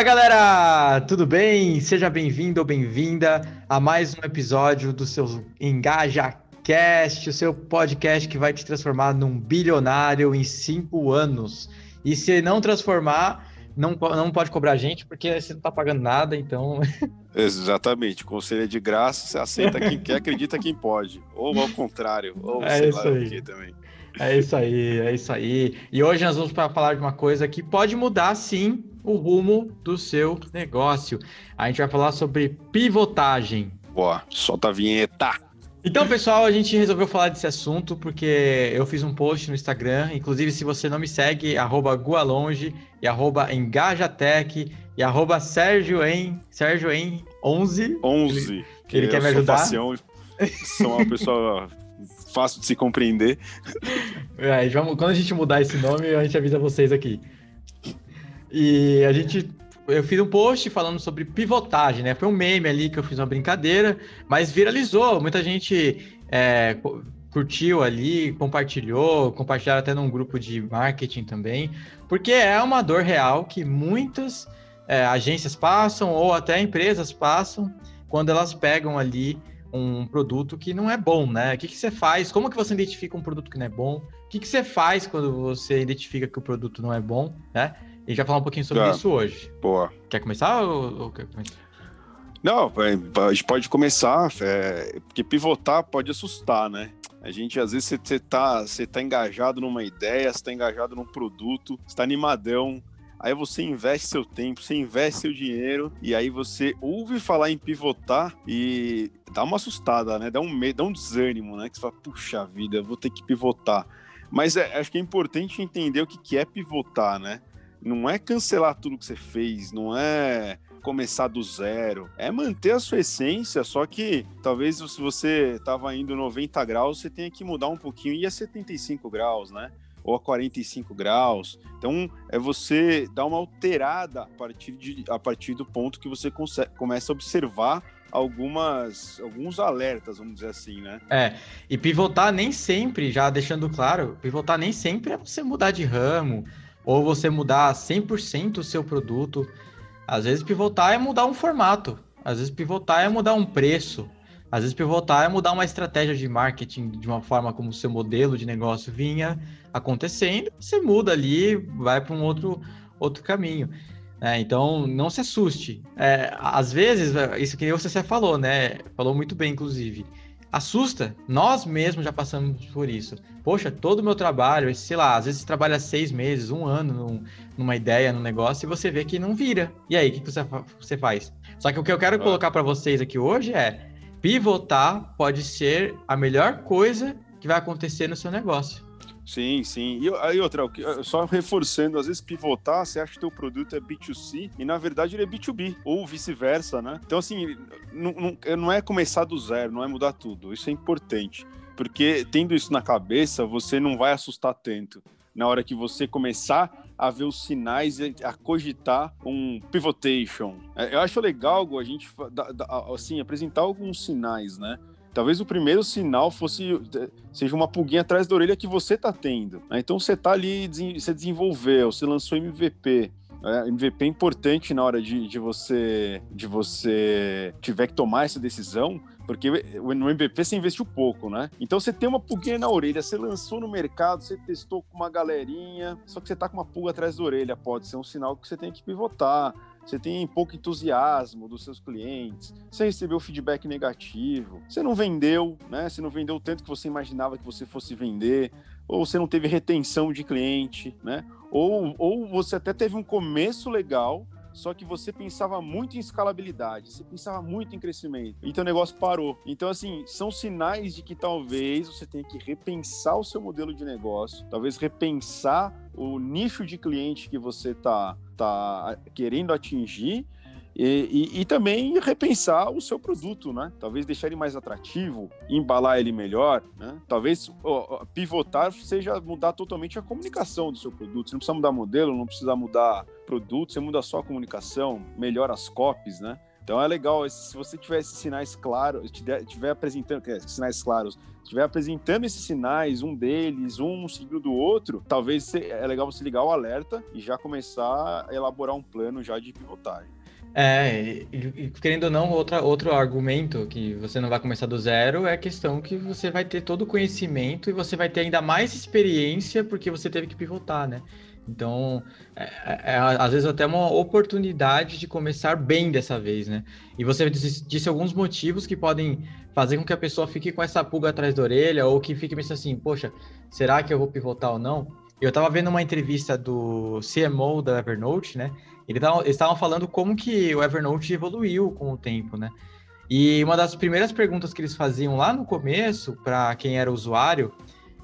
Fala galera, tudo bem? Seja bem-vindo ou bem-vinda a mais um episódio do seu EngajaCast, o seu podcast que vai te transformar num bilionário em cinco anos. E se não transformar, não, não pode cobrar a gente, porque você não tá pagando nada, então. Exatamente. Conselho é de graça, você aceita quem quer, acredita quem pode. Ou ao contrário, ou é sei isso lá aí. o que também. É isso aí, é isso aí. E hoje nós vamos para falar de uma coisa que pode mudar sim o rumo do seu negócio. A gente vai falar sobre pivotagem. Boa, solta a vinheta. Então, pessoal, a gente resolveu falar desse assunto porque eu fiz um post no Instagram. Inclusive, se você não me segue, arroba Gualonge e arroba Engajatec e arroba Sérgio em, Sérgio em 11. 11. que ele quer me ajudar? facião, sou uma pessoa fácil de se compreender. É, vamos, quando a gente mudar esse nome, a gente avisa vocês aqui. E a gente. Eu fiz um post falando sobre pivotagem, né? Foi um meme ali que eu fiz uma brincadeira, mas viralizou. Muita gente é, cu- curtiu ali, compartilhou, compartilharam até num grupo de marketing também, porque é uma dor real que muitas é, agências passam ou até empresas passam quando elas pegam ali um produto que não é bom, né? O que, que você faz? Como que você identifica um produto que não é bom? O que, que você faz quando você identifica que o produto não é bom, né? A gente vai falar um pouquinho sobre Tá. isso hoje. Boa. Quer começar ou, ou quer começar? Não, é, a gente pode começar, é, porque pivotar pode assustar, né? A gente, às vezes, você, tá, tá engajado numa ideia, você tá engajado num produto, você tá animadão, aí você investe seu tempo, você investe seu dinheiro, e aí você ouve falar em pivotar e dá uma assustada, né? Dá um medo, dá um desânimo, né? Que você fala, puxa vida, eu vou ter que pivotar. Mas é, acho que é importante entender o que, que é pivotar, né? Não é cancelar tudo que você fez, não é começar do zero. É manter a sua essência, só que talvez se você estava indo 90 graus, você tenha que mudar um pouquinho e a 75 graus, né? Ou a 45 graus. Então, é você dar uma alterada a partir, de, a partir do ponto que você consegue, começa a observar algumas alguns alertas, vamos dizer assim, né? É, e pivotar nem sempre, já deixando claro, pivotar nem sempre é você mudar de ramo ou você mudar 100% o seu produto. Às vezes pivotar é mudar um formato, às vezes pivotar é mudar um preço, às vezes pivotar é mudar uma estratégia de marketing de uma forma como o seu modelo de negócio vinha acontecendo, você muda ali, vai para um outro, outro caminho. É, então, não se assuste. É, às vezes, isso que você falou, né? Falou muito bem, inclusive assusta. Nós mesmos já passamos por isso. Poxa, todo o meu trabalho, sei lá, às vezes você trabalha seis meses, um ano num, numa ideia, num negócio, e você vê que não vira. E aí, o que, que você, você faz? Só que o que eu quero Ah. colocar para vocês aqui hoje é pivotar pode ser a melhor coisa que vai acontecer no seu negócio. Sim, sim. E aí outra, o que- só reforçando, às vezes pivotar, você acha que o teu produto é B2C e na verdade ele é B2B, ou vice-versa, né? Então, assim, não, não- não é começar do zero, não é mudar tudo. Isso é importante. Porque tendo isso na cabeça, você não vai assustar tanto. Na hora que você começar a ver os sinais, a cogitar um pivotation. É, Eu acho legal a gente assim, apresentar alguns sinais, né? Talvez o primeiro sinal fosse seja uma pulguinha atrás da orelha que você tá tendo. né? Então você tá ali, você desenvolveu, você lançou MVP. É, MVP é importante na hora de, de você de você tiver que tomar essa decisão, porque no MVP você investiu pouco, né? Então você tem uma pulguinha na orelha, você lançou no mercado, você testou com uma galerinha, só que você tá com uma pulga atrás da orelha, pode ser um sinal que você tem que pivotar. Você tem pouco entusiasmo dos seus clientes, você recebeu feedback negativo, você não vendeu, né? Você não vendeu tanto que você imaginava que você fosse vender, ou você não teve retenção de cliente, né? Ou, ou você até teve um começo legal, só que você pensava muito em escalabilidade, você pensava muito em crescimento, então o negócio parou. Então, assim, são sinais de que talvez você tenha que repensar o seu modelo de negócio, talvez repensar o nicho de cliente que você está tá querendo atingir e, e, e, também repensar o seu produto, né? Talvez deixar ele mais atrativo, embalar ele melhor, né? Talvez ó, pivotar seja mudar totalmente a comunicação do seu produto. Você não precisa mudar modelo, não precisa mudar produto, você muda só a comunicação, melhora as copies, né? Então é legal, se você tiver esses sinais claros, tiver apresentando, sinais claros, estiver apresentando esses sinais, um deles, um seguido do outro, talvez é legal você ligar o alerta e já começar a elaborar um plano já de pivotagem. É, e, querendo ou não, outra, outro argumento que você não vai começar do zero é a questão que você vai ter todo o conhecimento e você vai ter ainda mais experiência porque você teve que pivotar, né? Então, é, é, é às vezes até uma oportunidade de começar bem dessa vez, né? E você disse, disse, alguns motivos que podem fazer com que a pessoa fique com essa pulga atrás da orelha ou que fique pensando assim, poxa, será que eu vou pivotar ou não? Eu estava vendo uma entrevista do CMO da Evernote, né? Eles estavam falando como que o Evernote evoluiu com o tempo, né? E uma das primeiras perguntas que eles faziam lá no começo, para quem era usuário,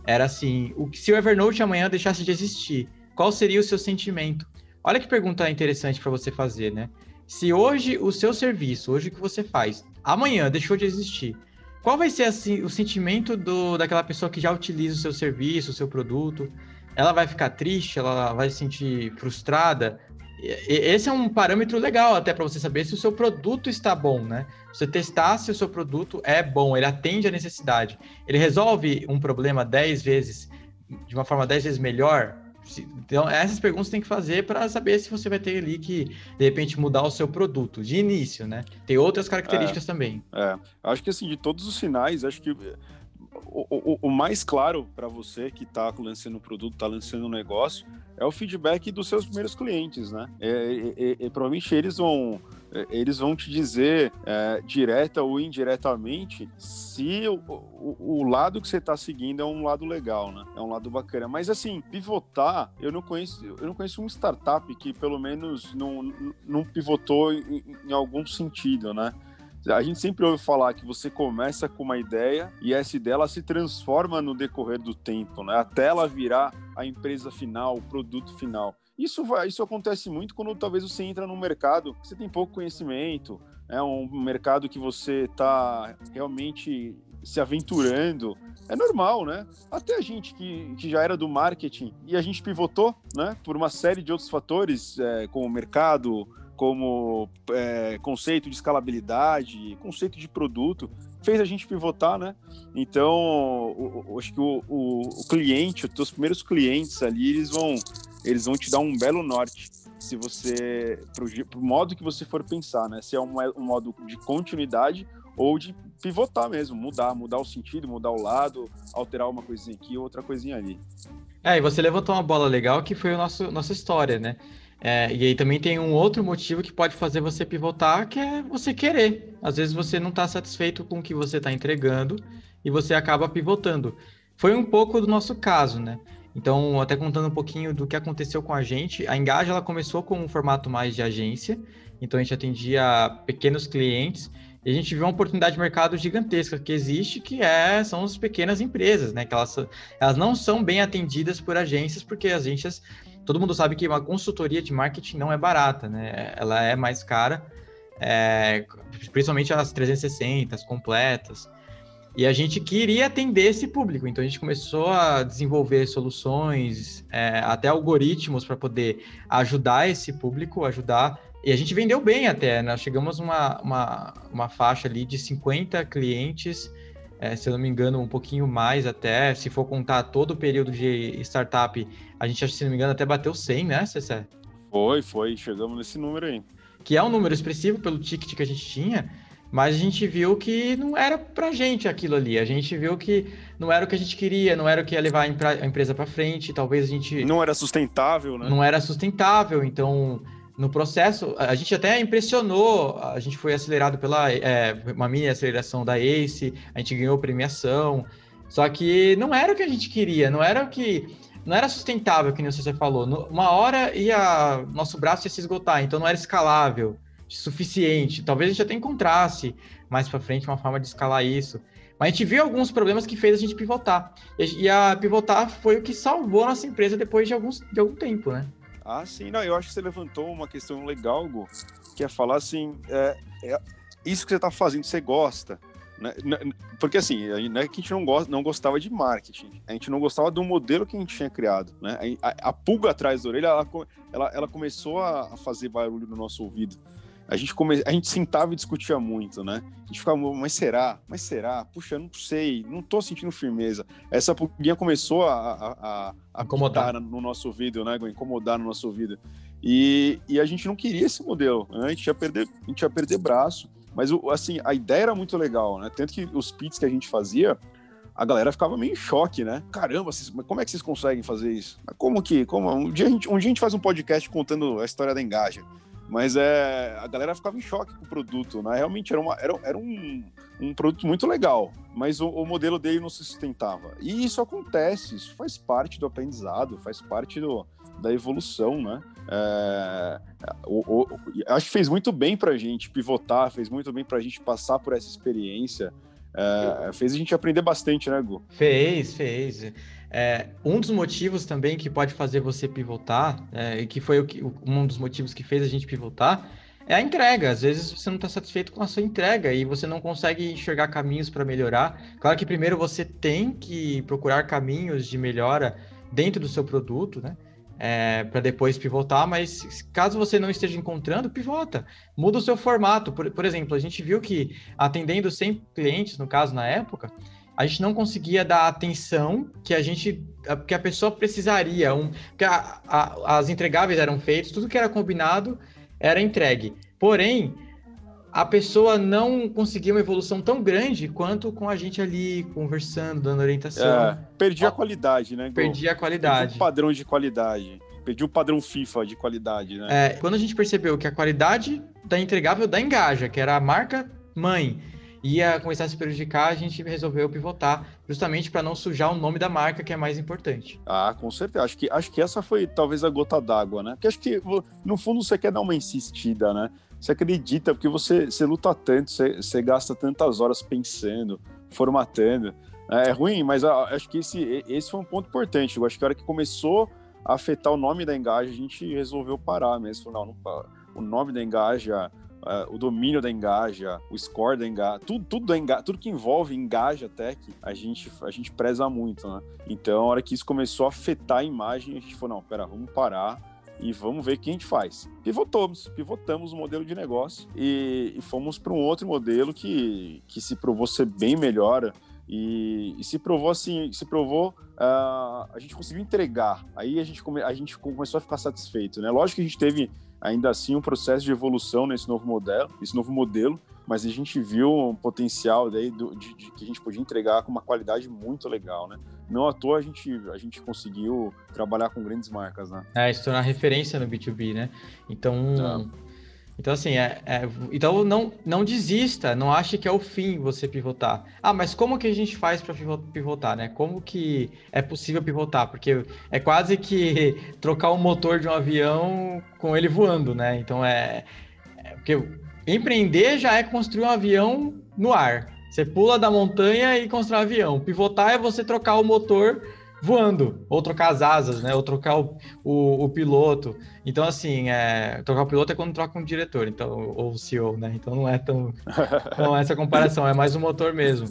era assim: o se o Evernote amanhã deixasse de existir, qual seria o seu sentimento? Olha que pergunta interessante para você fazer, né? Se hoje o seu serviço, hoje o que você faz, amanhã deixou de existir, qual vai ser assim, o sentimento do, daquela pessoa que já utiliza o seu serviço, o seu produto? Ela vai ficar triste? Ela vai se sentir frustrada? esse é um parâmetro legal até para você saber se o seu produto está bom, né? Você testar se o seu produto é bom, ele atende a necessidade, ele resolve um problema 10 vezes, de uma forma 10 vezes melhor. Então, essas perguntas tem que fazer para saber se você vai ter ali que, de repente, mudar o seu produto de início, né? Tem outras características é, também. É, acho que assim, de todos os sinais, acho que o, o, o mais claro para você que está lançando um produto, está lançando um negócio, é o feedback dos seus primeiros clientes, né? E, e, e provavelmente eles vão eles vão te dizer é, direta ou indiretamente se o, o, o lado que você está seguindo é um lado legal, né? É um lado bacana. Mas assim, pivotar, eu não conheço, eu não conheço uma startup que pelo menos não, não pivotou em, em algum sentido, né? A gente sempre ouve falar que você começa com uma ideia e essa ideia ela se transforma no decorrer do tempo, né? Até ela virar a empresa final, o produto final. Isso, vai, isso acontece muito quando talvez você entra num mercado que você tem pouco conhecimento, é um mercado que você está realmente se aventurando. É normal, né? Até a gente que, que já era do marketing e a gente pivotou, né? Por uma série de outros fatores, é, como o mercado, como é, conceito de escalabilidade, conceito de produto, fez a gente pivotar, né? Então, o, o, acho que o, o, cliente, os teus primeiros clientes ali, eles vão, eles vão te dar um belo norte se você, pro, modo que você for pensar, né? Se é um, um modo de continuidade ou de pivotar mesmo, mudar, mudar o sentido, mudar o lado, alterar uma coisinha aqui, outra coisinha ali. É, e você levantou uma bola legal que foi a nossa história, né? É, e aí também tem um outro motivo que pode fazer você pivotar, que é você querer. Às vezes você não está satisfeito com o que você está entregando e você acaba pivotando. Foi um pouco do nosso caso, né? Então, até contando um pouquinho do que aconteceu com a gente, a Engage ela começou com um formato mais de agência, então a gente atendia pequenos clientes e a gente viu uma oportunidade de mercado gigantesca que existe, que é, são as pequenas empresas, né? Que elas, elas não são bem atendidas por agências, porque as agências todo mundo sabe que uma consultoria de marketing não é barata, né? Ela é mais cara, é, principalmente as 360, as completas. E a gente queria atender esse público, então a gente começou a desenvolver soluções, é, até algoritmos para poder ajudar esse público, ajudar. E a gente vendeu bem até, nós chegamos uma, uma, uma faixa ali de 50 clientes é, se eu não me engano, um pouquinho mais até. Se for contar todo o período de startup, a gente, se não me engano, até bateu 100, né, Cessé? Foi, foi. Chegamos nesse número aí. Que é um número expressivo pelo ticket que a gente tinha, mas a gente viu que não era pra gente aquilo ali. A gente viu que não era o que a gente queria, não era o que ia levar a empresa para frente. Talvez a gente. Não era sustentável, né? Não era sustentável. Então no processo, a gente até impressionou, a gente foi acelerado pela é, uma mini aceleração da ACE, a gente ganhou premiação, só que não era o que a gente queria, não era o que não era sustentável, que nem você falou. Uma hora ia nosso braço ia se esgotar, então não era escalável, suficiente. Talvez a gente até encontrasse mais para frente uma forma de escalar isso. Mas a gente viu alguns problemas que fez a gente pivotar. E a pivotar foi o que salvou a nossa empresa depois de, alguns, de algum tempo, né? Ah, sim, não, eu acho que você levantou uma questão legal, Gu, que é falar assim, é, é isso que você está fazendo, você gosta. Né? Porque assim, não é que a gente não, gosta, não gostava de marketing, a gente não gostava do modelo que a gente tinha criado. Né? A, a, a pulga atrás da orelha, ela, ela, ela começou a fazer barulho no nosso ouvido. A gente, come... a gente sentava e discutia muito, né? A gente ficava, mas será? Mas será? Puxa, não sei, não tô sentindo firmeza. Essa pulguinha começou a, a, a, a incomodar no nosso ouvido, né? Incomodar no nosso ouvido. E, e a gente não queria esse modelo, né? A gente ia perder, a gente ia perder braço. Mas, assim, a ideia era muito legal, né? Tanto que os pits que a gente fazia, a galera ficava meio em choque, né? Caramba, vocês, como é que vocês conseguem fazer isso? Como que? Como? Um, dia a gente, um dia a gente faz um podcast contando a história da Engaja. Mas é, a galera ficava em choque com o produto, né? Realmente era, uma, era, era um, um produto muito legal, mas o, o, modelo dele não se sustentava. E isso acontece, isso faz parte do aprendizado, faz parte do, da evolução, né? É, o, o, acho que fez muito bem para a gente pivotar, fez muito bem para a gente passar por essa experiência. É, fez a gente aprender bastante, né, Gu? Fez, fez. É, um dos motivos também que pode fazer você pivotar, é, e que foi o que, um dos motivos que fez a gente pivotar, é a entrega. Às vezes você não está satisfeito com a sua entrega e você não consegue enxergar caminhos para melhorar. Claro que primeiro você tem que procurar caminhos de melhora dentro do seu produto, né? É, para depois pivotar, mas caso você não esteja encontrando, pivota, muda o seu formato. Por, por exemplo, a gente viu que atendendo 100 clientes, no caso, na época, a gente não conseguia dar a atenção que a gente que a pessoa precisaria. Um, que a, a, as entregáveis eram feitas, tudo que era combinado era entregue. Porém, a pessoa não conseguia uma evolução tão grande quanto com a gente ali conversando, dando orientação. É, perdi a qualidade, né? Perdi a qualidade. Perdi o padrão de qualidade. Perdi o padrão FIFA de qualidade, né? É, quando a gente percebeu que a qualidade da entregável da Engaja, que era a marca mãe, ia começar a se prejudicar, a gente resolveu pivotar justamente para não sujar o nome da marca, que é mais importante. Ah, com certeza. Acho que, acho que essa foi talvez a gota d'água, né? Porque acho que, no fundo, você quer dar uma insistida, né? Você acredita, porque você, você luta tanto, você, você gasta tantas horas pensando, formatando. É ruim, mas acho que esse, esse foi um ponto importante. Eu acho que a hora que começou a afetar o nome da Engaja, a gente resolveu parar mesmo. Não, não o nome da Engaja uh, o domínio da Engaja, o score da Engaja, tudo, tudo, da Engaja, tudo que envolve Engaja Tech, a gente, a gente preza muito, né? Então, a hora que isso começou a afetar a imagem, a gente falou, não, pera, vamos parar e vamos ver o que a gente faz. Pivotamos, pivotamos o modelo de negócio e, e fomos para um outro modelo que, que se provou ser bem melhor e, e, se provou assim, se provou, uh, a gente conseguiu entregar. Aí a gente, come, a gente começou a ficar satisfeito, né? Lógico que a gente teve ainda assim um processo de evolução nesse novo modelo, esse novo modelo, mas a gente viu um potencial daí do, de, de, que a gente podia entregar com uma qualidade muito legal, né? Não à toa a gente, a gente conseguiu trabalhar com grandes marcas, né? É, se tornar referência no B2B, né? Então, tá. Então, assim, é, é, então não, não desista, não ache que é o fim você pivotar. Ah, mas como que a gente faz para pivotar, né? Como que é possível pivotar? Porque é quase que trocar o motor de um avião com ele voando, né? Então é, é porque empreender já é construir um avião no ar. Você pula da montanha e constrói um avião. Pivotar é você trocar o motor voando, ou trocar as asas, né? Ou trocar o, o, o piloto. Então, assim, é, trocar o piloto é quando troca um diretor, então, ou o CEO, né? Então não é tão. não é essa comparação, é mais o motor mesmo.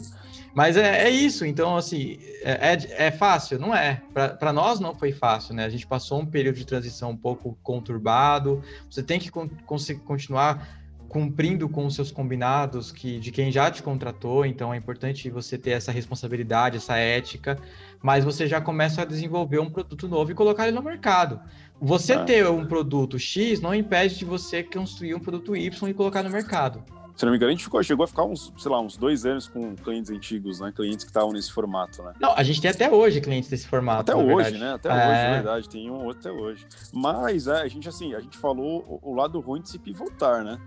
Mas é, é isso, então, assim, é, é, é fácil? Não é. Para nós não foi fácil, né? A gente passou um período de transição um pouco conturbado, você tem que con continuar cumprindo com os seus combinados que de quem já te contratou, então é importante você ter essa responsabilidade, essa ética, mas você já começa a desenvolver um produto novo e colocar ele no mercado. Você é. ter um produto X não impede de você construir um produto Y e colocar no mercado. Se não me engano, a gente ficou, chegou a ficar uns, sei lá, uns dois anos com clientes antigos, né? Clientes que estavam nesse formato, né? Não, a gente tem até hoje clientes desse formato. Até hoje, verdade. né? Até é... hoje, é verdade. Tem um outro até hoje. Mas é, a gente, assim, a gente falou o, o lado ruim de se pivotar, né?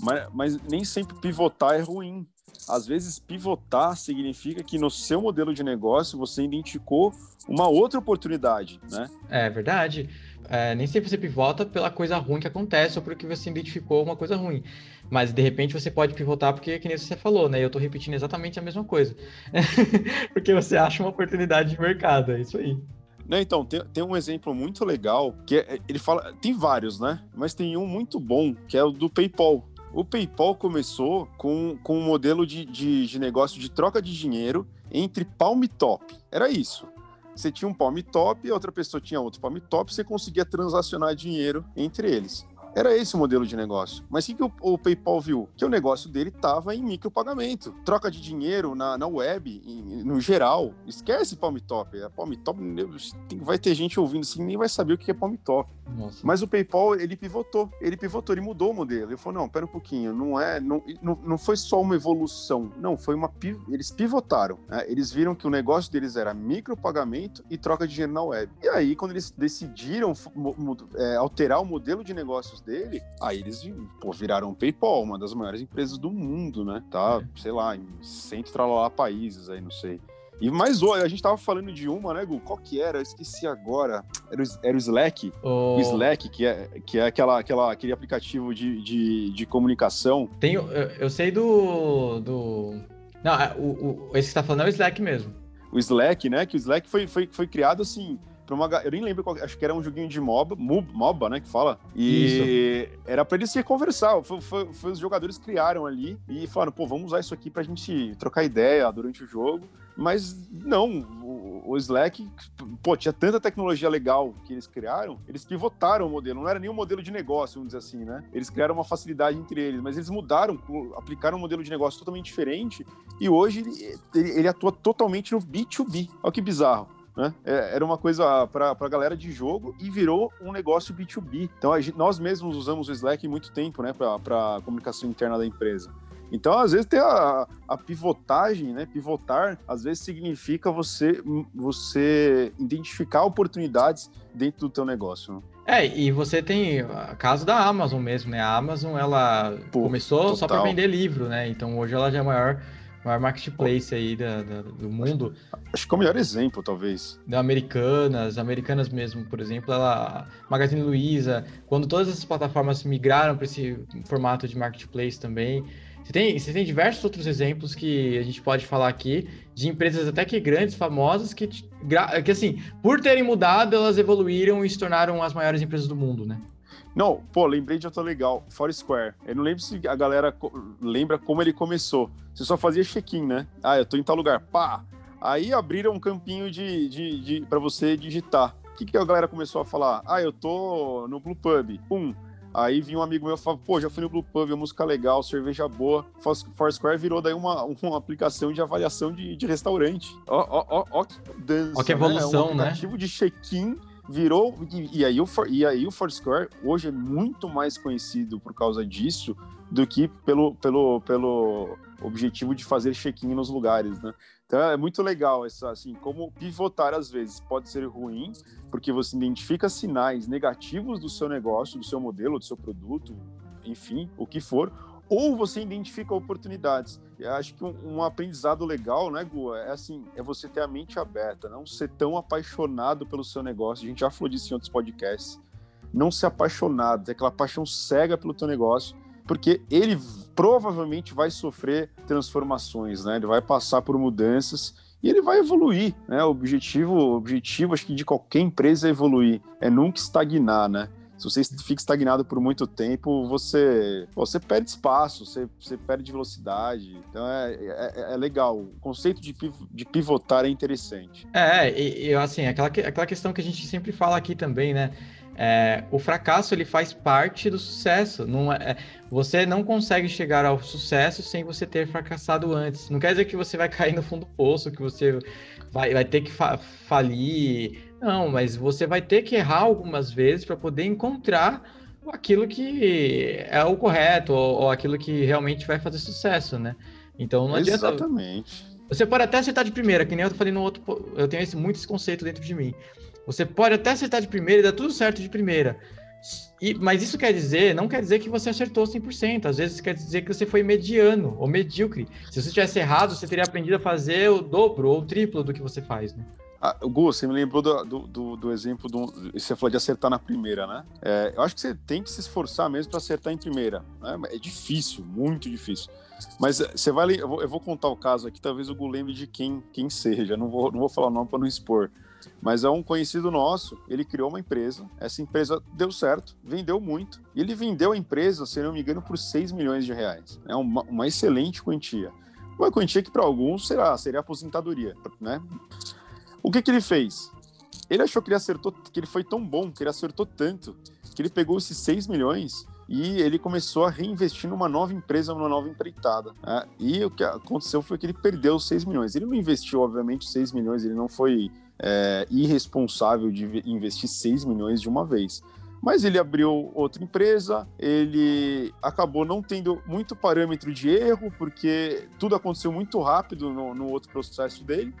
Mas, mas nem sempre pivotar é ruim. Às vezes, pivotar significa que no seu modelo de negócio você identificou uma outra oportunidade, né? É verdade. É, nem sempre você pivota pela coisa ruim que acontece ou porque você identificou uma coisa ruim. Mas de repente você pode pivotar porque, que nem você falou, né? Eu estou repetindo exatamente a mesma coisa. porque você acha uma oportunidade de mercado, é isso aí. Né, então, tem, tem um exemplo muito legal que é, ele fala. Tem vários, né? Mas tem um muito bom, que é o do PayPal. O PayPal começou com, com um modelo de, de, de negócio de troca de dinheiro entre Palm Top. Era isso. Você tinha um Palm Top, outra pessoa tinha outro Palm Top, você conseguia transacionar dinheiro entre eles. Era esse o modelo de negócio. Mas o que, que o, o, PayPal viu? Que o negócio dele estava em micropagamento. Troca de dinheiro na, na web, em, no geral. Esquece Palm Top. A Palm Top vai ter gente ouvindo assim, nem vai saber o que é Palm Top. Nossa. Mas o PayPal, ele pivotou. Ele pivotou, ele mudou o modelo. Ele falou: não, pera um pouquinho, não é. Não, não, não foi só uma evolução. Não, foi uma. Eles pivotaram. Né? Eles viram que o negócio deles era micropagamento e troca de dinheiro na web. E aí, quando eles decidiram é, alterar o modelo de negócios dele, aí eles pô, viraram PayPal, uma das maiores empresas do mundo, né? Tá, é. sei lá, em cento lá países aí, não sei. E mais a gente tava falando de uma, né, Gu? Qual que era? Eu esqueci agora. Era o, era o Slack. Oh. O Slack, que é, que é aquela, aquela, aquele aplicativo de, de, de comunicação. Tenho, eu, eu sei do. do... Não, é, o, o, esse que você tá falando é o Slack mesmo. O Slack, né? Que o Slack foi, foi, foi criado assim pra uma. Eu nem lembro qual. Acho que era um joguinho de MOBA, MOBA, né? Que fala. E isso. era pra eles se conversar. Foi, foi, foi, os jogadores criaram ali e falaram, pô, vamos usar isso aqui pra gente trocar ideia durante o jogo. Mas não, o, o Slack, pô, tinha tanta tecnologia legal que eles criaram, eles pivotaram o modelo. Não era nem um modelo de negócio, vamos dizer assim, né? Eles criaram uma facilidade entre eles, mas eles mudaram, aplicaram um modelo de negócio totalmente diferente e hoje ele, ele atua totalmente no B2B. Olha que bizarro. Né? É, era uma coisa para a galera de jogo e virou um negócio B2B. Então, gente, nós mesmos usamos o Slack muito tempo né, para a comunicação interna da empresa. Então, às vezes, ter a, a, pivotagem, né? Pivotar, às vezes significa você, você identificar oportunidades dentro do teu negócio. Né? É, e você tem caso da Amazon mesmo, né? A Amazon, ela Pô, começou total. só para vender livro, né? Então, hoje ela já é a maior maior marketplace aí da, da, do mundo. Acho que é o melhor exemplo, talvez. Da Americanas, Americanas mesmo, por exemplo, ela, Magazine Luiza, quando todas essas plataformas migraram para esse formato de marketplace também. Você tem, você tem diversos outros exemplos que a gente pode falar aqui, de empresas até que grandes, famosas, que, que assim, por terem mudado, elas evoluíram e se tornaram as maiores empresas do mundo, né? Não, pô, lembrei de outro legal, Foursquare. Eu não lembro se a galera lembra como ele começou. Você só fazia check-in, né? Ah, eu tô em tal lugar, pá! Aí abriram um campinho de, de, de para você digitar. O que, que a galera começou a falar? Ah, eu tô no Blue Pub. Pum. Aí vinha um amigo meu e falava, pô, já fui no Blue Pub, música legal, cerveja boa. Foursquare virou daí uma, uma aplicação de avaliação de, de restaurante. Ó, ó, ó, ó que dança, Ó que evolução, né? É um né? aplicativo né? de check-in virou e, e, aí o e aí o Foursquare hoje é muito mais conhecido por causa disso do que pelo, pelo, pelo objetivo de fazer check-in nos lugares, né? Então é muito legal essa assim, como pivotar às vezes pode ser ruim, porque você identifica sinais negativos do seu negócio, do seu modelo, do seu produto, enfim, o que for, ou você identifica oportunidades. Eu acho que um, um, aprendizado legal, né, Gu, é assim, é você ter a mente aberta, não ser tão apaixonado pelo seu negócio. A gente já falou disso em outros podcasts. Não ser apaixonado, ter aquela paixão cega pelo teu negócio, porque ele provavelmente vai sofrer transformações, né? Ele vai passar por mudanças e ele vai evoluir, né? O objetivo, o objetivo acho que de qualquer empresa é evoluir, é nunca estagnar, né? Se você fica estagnado por muito tempo, você, você perde espaço, você, você perde velocidade. Então é, é, é legal. O conceito de, de pivotar é interessante. É, e, e assim, aquela, aquela questão que a gente sempre fala aqui também, né? É, o fracasso ele faz parte do sucesso. Não é, é você não consegue chegar ao sucesso sem você ter fracassado antes. Não quer dizer que você vai cair no fundo do poço, que você vai, vai ter que fa falir não, mas você vai ter que errar algumas vezes para poder encontrar aquilo que é o correto ou, ou, aquilo que realmente vai fazer sucesso, né? Então não adianta. Exatamente. Você pode até acertar de primeira, que nem eu falei no outro. Eu tenho esse, muito esse conceito dentro de mim. Você pode até acertar de primeira e dar tudo certo de primeira. E, mas isso quer dizer, não quer dizer que você acertou 100%. Às vezes quer dizer que você foi mediano ou medíocre. Se você tivesse errado, você teria aprendido a fazer o dobro ou o triplo do que você faz, né? Ah, Gu, você me lembrou do, do, do, exemplo do. Você falou de acertar na primeira, né? É, eu acho que você tem que se esforçar mesmo para acertar em primeira. Né? É difícil, muito difícil. Mas é, você vai. Eu vou, eu vou, contar o caso aqui, talvez o Gu lembre de quem, quem seja. Não vou, não vou falar o nome para não expor. Mas é um conhecido nosso. Ele criou uma empresa. Essa empresa deu certo, vendeu muito. E ele vendeu a empresa, se não me engano, por 6 milhões de reais. É uma, uma excelente quantia. Uma quantia que para alguns será, seria aposentadoria, né? O que, que ele fez? Ele achou que ele acertou, que ele foi tão bom, que ele acertou tanto, que ele pegou esses 6 milhões e ele começou a reinvestir numa nova empresa, numa nova empreitada. Né? E o que aconteceu foi que ele perdeu os 6 milhões. Ele não investiu, obviamente, 6 milhões, ele não foi é, irresponsável de investir 6 milhões de uma vez. Mas ele abriu outra empresa, ele acabou não tendo muito parâmetro de erro, porque tudo aconteceu muito rápido no, no outro processo dele.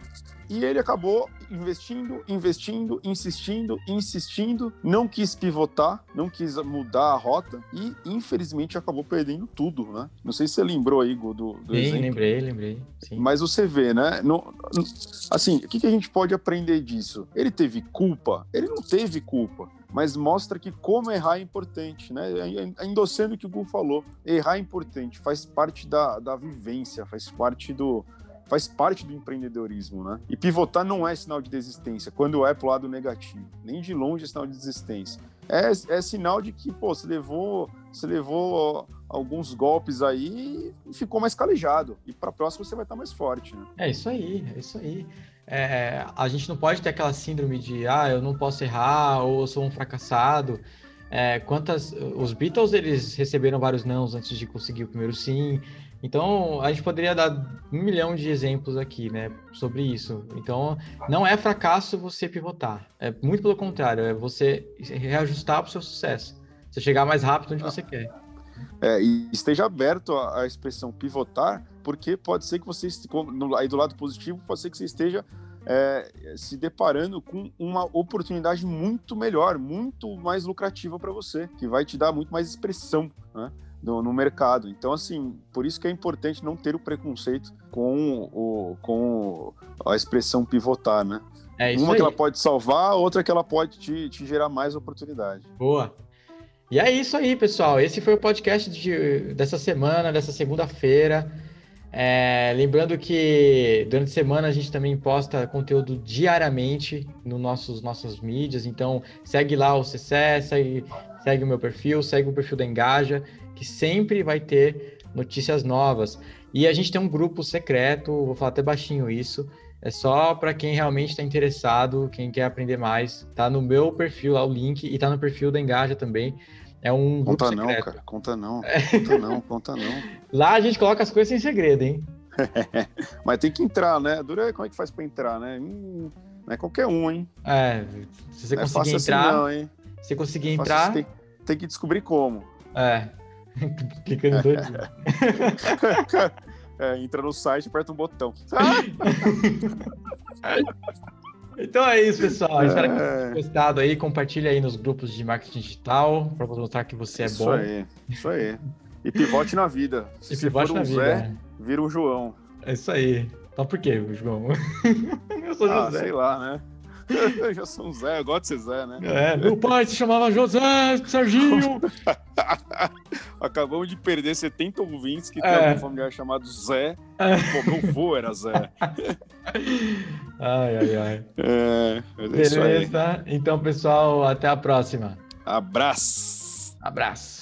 E ele acabou investindo, investindo, insistindo, insistindo, não quis pivotar, não quis mudar a rota e, infelizmente, acabou perdendo tudo, né? Não sei se você lembrou aí, do, do sim, exemplo. lembrei, lembrei. Sim. Mas você vê, né? No, no, assim, o que, que a gente pode aprender disso? Ele teve culpa? Ele não teve culpa mas mostra que como errar é importante, né? Endossando o que o Gu falou, errar é importante, faz parte da, da vivência, faz parte do, faz parte do empreendedorismo, né? E pivotar não é sinal de desistência, quando é pro lado negativo. Nem de longe é sinal de desistência. É, é sinal de que, pô, você levou, você levou alguns golpes aí e ficou mais calejado. E para próxima você vai estar mais forte, né? É isso aí, é isso aí. É, a gente não pode ter aquela síndrome de, ah, eu não posso errar, ou eu sou um fracassado. É, quantas... Os Beatles, eles receberam vários nãos antes de conseguir o primeiro sim. Então, a gente poderia dar um milhão de exemplos aqui, né, sobre isso. Então, não é fracasso você pivotar. É muito pelo contrário, é você reajustar para o seu sucesso. Você chegar mais rápido onde você quer. É, e esteja aberto à, expressão pivotar, porque pode ser que você, aí do lado positivo, pode ser que você esteja é, se deparando com uma oportunidade muito melhor, muito mais lucrativa para você, que vai te dar muito mais expressão, né? no, no, mercado. Então, assim, por isso que é importante não ter o preconceito com, o, com a expressão pivotar, né? É Uma aí. que ela pode salvar, outra que ela pode te, te gerar mais oportunidade. Boa. E é isso aí, pessoal. Esse foi o podcast de, dessa semana, dessa segunda-feira. É, lembrando que durante a semana a gente também posta conteúdo diariamente nos nossos nossas mídias, então segue lá o CC, segue, segue o meu perfil, segue o perfil da Engaja que sempre vai ter notícias novas. E a gente tem um grupo secreto, vou falar até baixinho isso, é só para quem realmente está interessado, quem quer aprender mais. Tá no meu perfil lá o link e tá no perfil da Engaja também. É um conta grupo não, cara, conta não, conta não, conta não. Lá a gente coloca as coisas em segredo, hein? Mas tem que entrar, né? Dura como é que faz para entrar, né? Hum, não é qualquer um, hein? É, se você não é conseguir é entrar, assim não, hein? se conseguir entrar, assim, tem, tem que descobrir como. É, Clicando dois. É, entra no site e aperta um botão. então é isso, pessoal. Espero que vocês tenham gostado aí. Compartilha aí nos grupos de marketing digital para mostrar que você é isso bom. Isso aí, isso aí. E pivote na vida. Se, Se for um Zé, vida. vira um João. É isso aí. Então por que, João? Eu sou ah, José. sei lá, né? eu já sou um Zé, eu gosto de ser Zé, né? É, meu pai se chamava José Serginho. Acabamos de perder 70 ouvintes que é. tem algum familiar chamado Zé. É. Pô, meu vô era Zé. ai, ai, ai. É, é Beleza. Então, pessoal, até a próxima. Abraço. Abraço.